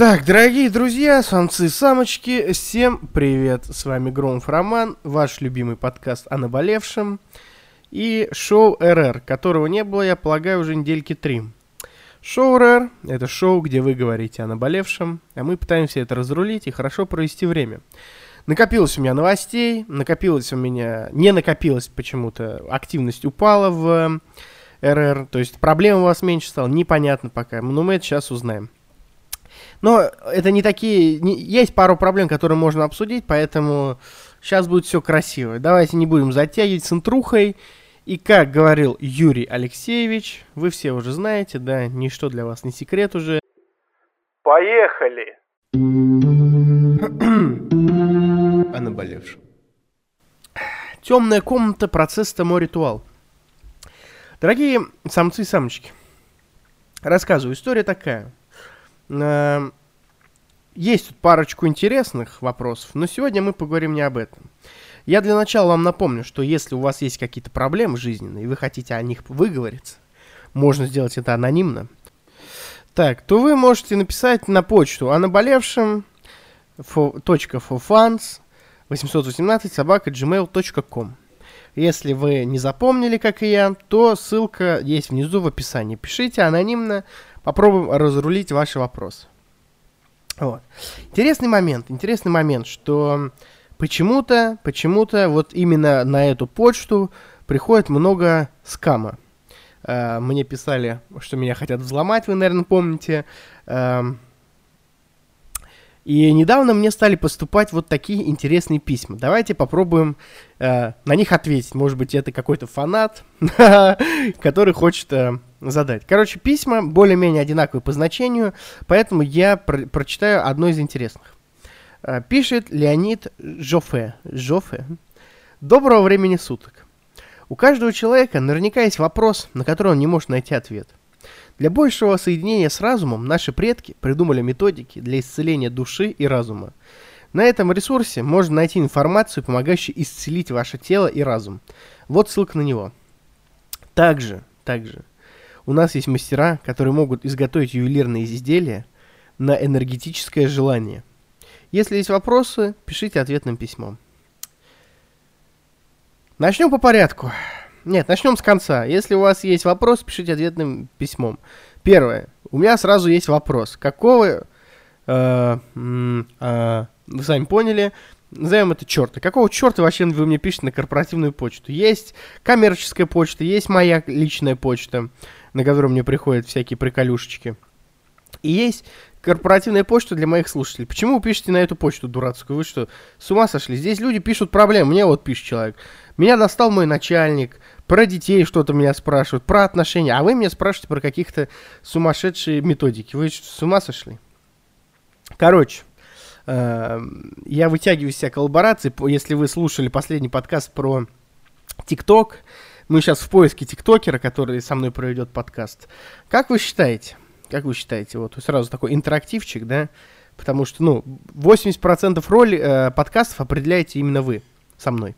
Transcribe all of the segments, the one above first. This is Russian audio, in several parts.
Так, дорогие друзья, самцы и самочки, всем привет! С вами Громов Роман, ваш любимый подкаст о наболевшем и шоу РР, которого не было, я полагаю, уже недельки три. Шоу РР – это шоу, где вы говорите о наболевшем, а мы пытаемся это разрулить и хорошо провести время. Накопилось у меня новостей, накопилось у меня... Не накопилось почему-то, активность упала в РР, то есть проблем у вас меньше стало, непонятно пока, но мы это сейчас узнаем. Но это не такие... Не, есть пару проблем, которые можно обсудить, поэтому сейчас будет все красиво. Давайте не будем затягивать с интрухой. И как говорил Юрий Алексеевич, вы все уже знаете, да, ничто для вас не секрет уже. Поехали! О наболевшем. Темная комната, процесс тому ритуал. Дорогие самцы и самочки, рассказываю, история такая. Эм, есть тут парочку интересных вопросов, но сегодня мы поговорим не об этом. Я для начала вам напомню, что если у вас есть какие-то проблемы жизненные, и вы хотите о них выговориться, можно сделать это анонимно, так, то вы можете написать на почту о наболевшем .forfans 818 собака gmail.com. Если вы не запомнили, как и я, то ссылка есть внизу в описании. Пишите анонимно, попробуем разрулить ваши вопросы. Вот. Интересный момент, интересный момент, что почему-то, почему-то вот именно на эту почту приходит много скама. Э, мне писали, что меня хотят взломать, вы, наверное, помните. Э, и недавно мне стали поступать вот такие интересные письма. Давайте попробуем э, на них ответить. Может быть, это какой-то фанат, который хочет э, задать. Короче, письма более-менее одинаковые по значению, поэтому я про прочитаю одно из интересных. Э, пишет Леонид Жофе. Жофе. Доброго времени суток. У каждого человека наверняка есть вопрос, на который он не может найти ответ. Для большего соединения с разумом наши предки придумали методики для исцеления души и разума. На этом ресурсе можно найти информацию, помогающую исцелить ваше тело и разум. Вот ссылка на него. Также, также, у нас есть мастера, которые могут изготовить ювелирные изделия на энергетическое желание. Если есть вопросы, пишите ответным письмом. Начнем по порядку. Нет, начнем с конца. Если у вас есть вопрос, пишите ответным письмом. Первое. У меня сразу есть вопрос. Какого... Э, э, вы сами поняли. Назовем это черта. Какого черта вообще вы мне пишете на корпоративную почту? Есть коммерческая почта, есть моя личная почта, на которую мне приходят всякие приколюшечки. И есть корпоративная почта для моих слушателей. Почему вы пишете на эту почту дурацкую? Вы что, с ума сошли? Здесь люди пишут проблемы. Мне вот пишет человек. Меня достал мой начальник, про детей что-то меня спрашивают, про отношения. А вы меня спрашиваете про каких-то сумасшедшие методики. Вы что, с ума сошли? Короче, я вытягиваю из себя коллаборации. Если вы слушали последний подкаст про ТикТок, мы сейчас в поиске тиктокера, который со мной проведет подкаст. Как вы считаете, как вы считаете, вот сразу такой интерактивчик, да? Потому что, ну, 80% роли э, подкастов определяете именно вы со мной.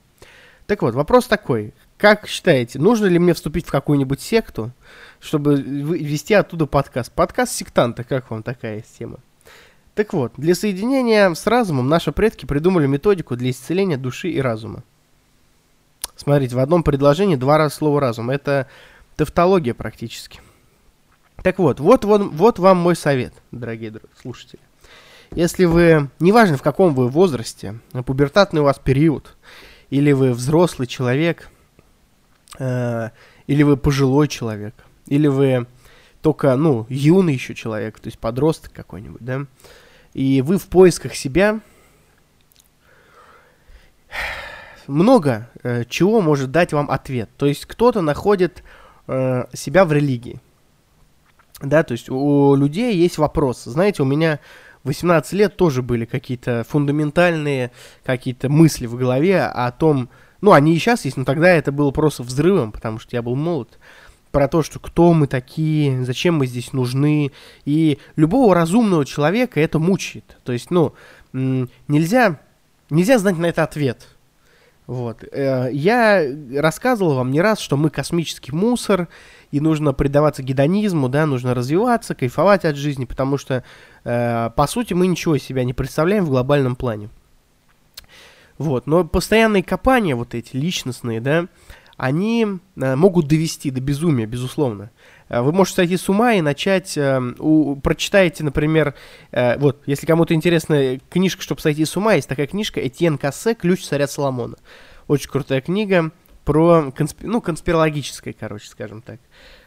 Так вот, вопрос такой. Как считаете, нужно ли мне вступить в какую-нибудь секту, чтобы вести оттуда подкаст? Подкаст сектанта, как вам такая тема? Так вот, для соединения с разумом наши предки придумали методику для исцеления души и разума. Смотрите, в одном предложении два раза слово разум. Это тавтология практически. Так вот, вот, вот, вот вам мой совет, дорогие слушатели. Если вы, неважно в каком вы возрасте, пубертатный у вас период, или вы взрослый человек, э, или вы пожилой человек, или вы только, ну, юный еще человек, то есть подросток какой-нибудь, да, и вы в поисках себя, много э, чего может дать вам ответ. То есть кто-то находит э, себя в религии, да, то есть у людей есть вопрос. Знаете, у меня 18 лет тоже были какие-то фундаментальные какие-то мысли в голове о том, ну, они и сейчас есть, но тогда это было просто взрывом, потому что я был молод, про то, что кто мы такие, зачем мы здесь нужны, и любого разумного человека это мучает. То есть, ну, нельзя, нельзя знать на это ответ. Вот. Э, я рассказывал вам не раз, что мы космический мусор, и нужно предаваться гедонизму, да, нужно развиваться, кайфовать от жизни, потому что, э, по сути, мы ничего из себя не представляем в глобальном плане. Вот. Но постоянные копания, вот эти личностные, да, они э, могут довести до безумия, безусловно. Э, вы можете сойти с ума и начать, э, у, прочитаете, например, вот, если кому-то интересна книжка, чтобы сойти с ума, есть такая книжка Этьен Кассе «Ключ царя Соломона». Очень крутая книга про, конспи- ну, конспирологическая, короче, скажем так.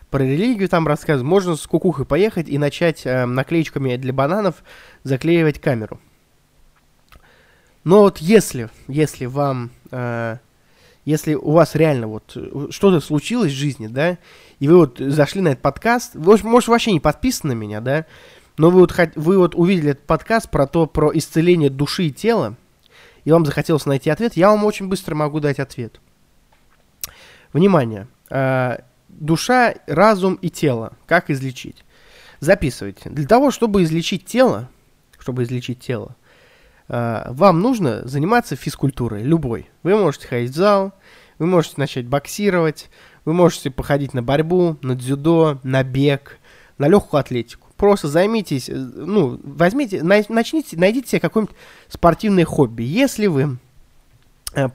Про религию там рассказывают. Можно с кукухой поехать и начать э, наклеечками для бананов заклеивать камеру. Но вот если, если вам, э, если у вас реально вот э, что-то случилось в жизни, да, и вы вот зашли на этот подкаст, вы, может, вообще не подписаны на меня, да, но вы вот, вы вот увидели этот подкаст про то, про исцеление души и тела, и вам захотелось найти ответ, я вам очень быстро могу дать ответ. Внимание. Э, душа, разум и тело. Как излечить? Записывайте. Для того, чтобы излечить тело, чтобы излечить тело, вам нужно заниматься физкультурой, любой. Вы можете ходить в зал, вы можете начать боксировать, вы можете походить на борьбу, на дзюдо, на бег, на легкую атлетику. Просто займитесь, э, ну, возьмите, начните, найдите себе какое-нибудь спортивное хобби. Если вы э,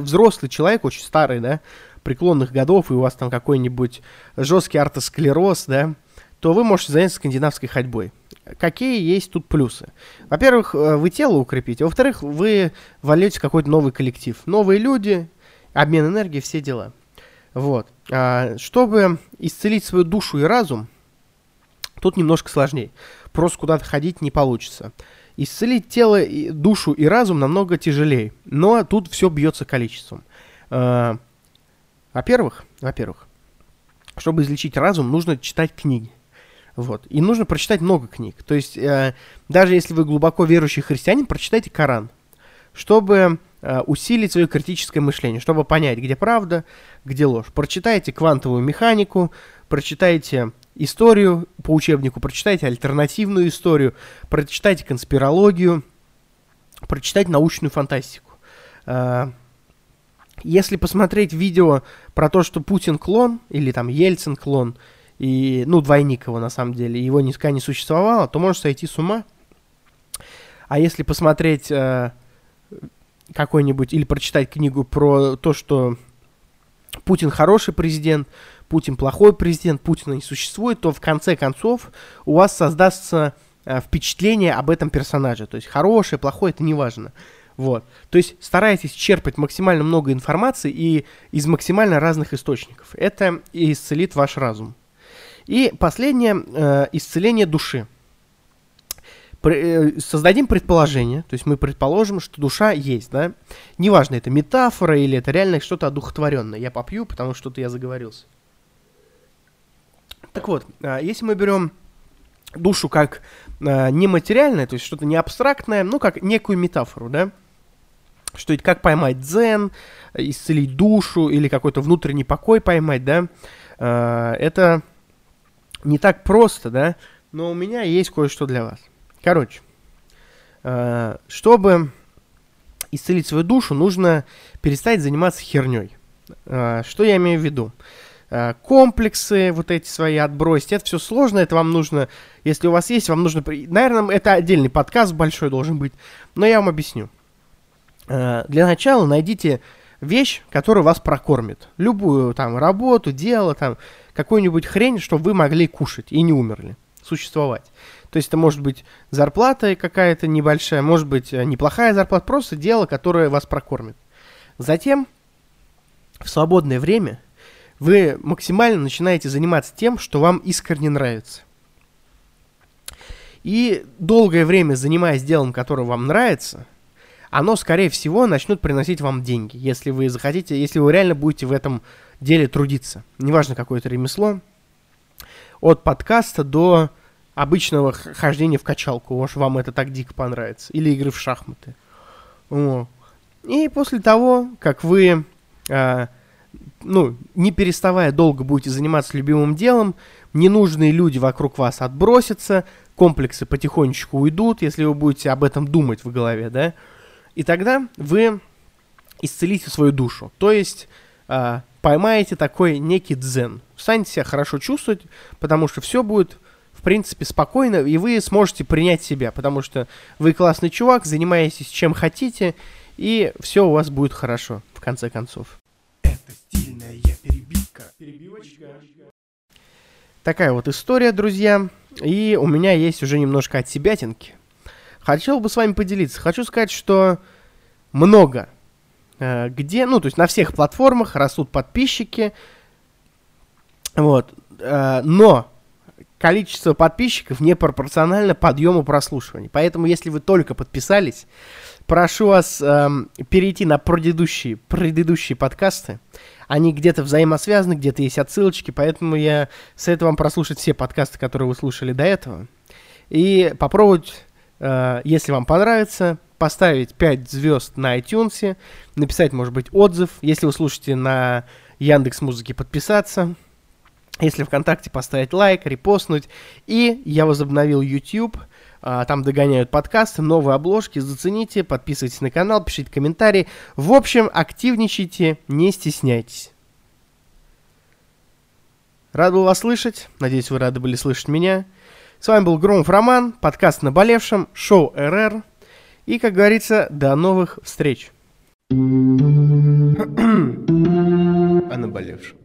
взрослый человек, очень старый, да, преклонных годов, и у вас там какой-нибудь жесткий артосклероз, да, то вы можете заняться скандинавской ходьбой. Какие есть тут плюсы? Во-первых, э, вы тело укрепите. Во-вторых, вы вольете какой-то новый коллектив. Новые люди, обмен энергией, все дела. Вот. А, чтобы исцелить свою душу и разум, тут немножко сложнее. Просто куда-то ходить не получится. Исцелить тело, и душу и разум намного тяжелее. Но тут все бьется количеством. А, во-первых, во-первых, чтобы излечить разум, нужно читать книги. Вот. И нужно прочитать много книг. То есть, э, даже если вы глубоко верующий христианин, прочитайте Коран, чтобы э, усилить свое критическое мышление, чтобы понять, где правда, где ложь. Прочитайте квантовую механику, прочитайте историю по учебнику, прочитайте альтернативную историю, прочитайте конспирологию, прочитайте научную фантастику. Э, если посмотреть видео про то, что Путин клон, или там Ельцин клон, и, ну, двойник его на самом деле, его никогда не существовало, то можешь сойти с ума. А если посмотреть э, какой-нибудь или прочитать книгу про то, что Путин хороший президент, Путин плохой президент, Путина не существует, то в конце концов у вас создастся э, впечатление об этом персонаже. То есть хороший, плохой, это не важно. Вот. То есть старайтесь черпать максимально много информации и из максимально разных источников. Это исцелит ваш разум. И последнее, э, исцеление души. Э, создадим предположение, то есть мы предположим, что душа есть, да? Неважно, это метафора или это реально что-то одухотворенное. Я попью, потому что что-то я заговорился. Так вот, э, если мы берем душу как э, нематериальное, то есть что-то не абстрактное, ну, как некую метафору, да? Что это как поймать дзен, исцелить душу или какой-то внутренний покой поймать, да? Э, это не так просто, да, но у меня есть кое-что для вас. Короче, э, чтобы исцелить свою душу, нужно перестать заниматься херней. Э, что я имею в виду? Э, комплексы вот эти свои отбросить, это все сложно, это вам нужно, если у вас есть, вам нужно, наверное, это отдельный подкаст большой должен быть, но я вам объясню. Для начала найдите вещь, которая вас прокормит. Любую там работу, дело, там какую-нибудь хрень, чтобы вы могли кушать и не умерли, существовать. То есть это может быть зарплата какая-то небольшая, может быть э, неплохая зарплата, просто дело, которое вас прокормит. Затем в свободное время вы максимально начинаете заниматься тем, что вам искренне нравится. И долгое время занимаясь делом, которое вам нравится – оно, скорее всего, начнет приносить вам деньги, если вы захотите, если вы реально будете в этом деле трудиться. Неважно, какое это ремесло. От подкаста до обычного хождения в качалку. Может, вам это так дико понравится. Или игры в шахматы. О. И после того, как вы, э, ну, не переставая долго будете заниматься любимым делом, ненужные люди вокруг вас отбросятся, комплексы потихонечку уйдут, если вы будете об этом думать в голове, да, и тогда вы исцелите свою душу. То есть э, поймаете такой некий дзен. Станете себя хорошо чувствовать, потому что все будет, в принципе, спокойно, и вы сможете принять себя, потому что вы классный чувак, занимаетесь чем хотите, и все у вас будет хорошо, в конце концов. Это стильная перебивка. Перебивочка. Такая вот история, друзья. И у меня есть уже немножко от себятинки. Хотел бы с вами поделиться. Хочу сказать, что много э, где, ну, то есть на всех платформах растут подписчики, вот, э, но количество подписчиков не пропорционально подъему прослушиваний. Поэтому, если вы только подписались, прошу вас э, перейти на предыдущие, предыдущие подкасты. Они где-то взаимосвязаны, где-то есть отсылочки, поэтому я советую вам прослушать все подкасты, которые вы слушали до этого. И попробовать, если вам понравится, поставить 5 звезд на iTunes, написать, может быть, отзыв. Если вы слушаете на Яндекс Музыке, подписаться. Если ВКонтакте поставить лайк, репостнуть. И я возобновил YouTube. А, там догоняют подкасты, новые обложки. Зацените, подписывайтесь на канал, пишите комментарии. В общем, активничайте, не стесняйтесь. Рад был вас слышать. Надеюсь, вы рады были слышать меня. С вами был Громов Роман, подкаст «Наболевшем», шоу РР. И, как говорится, до новых встреч. О наболевшем.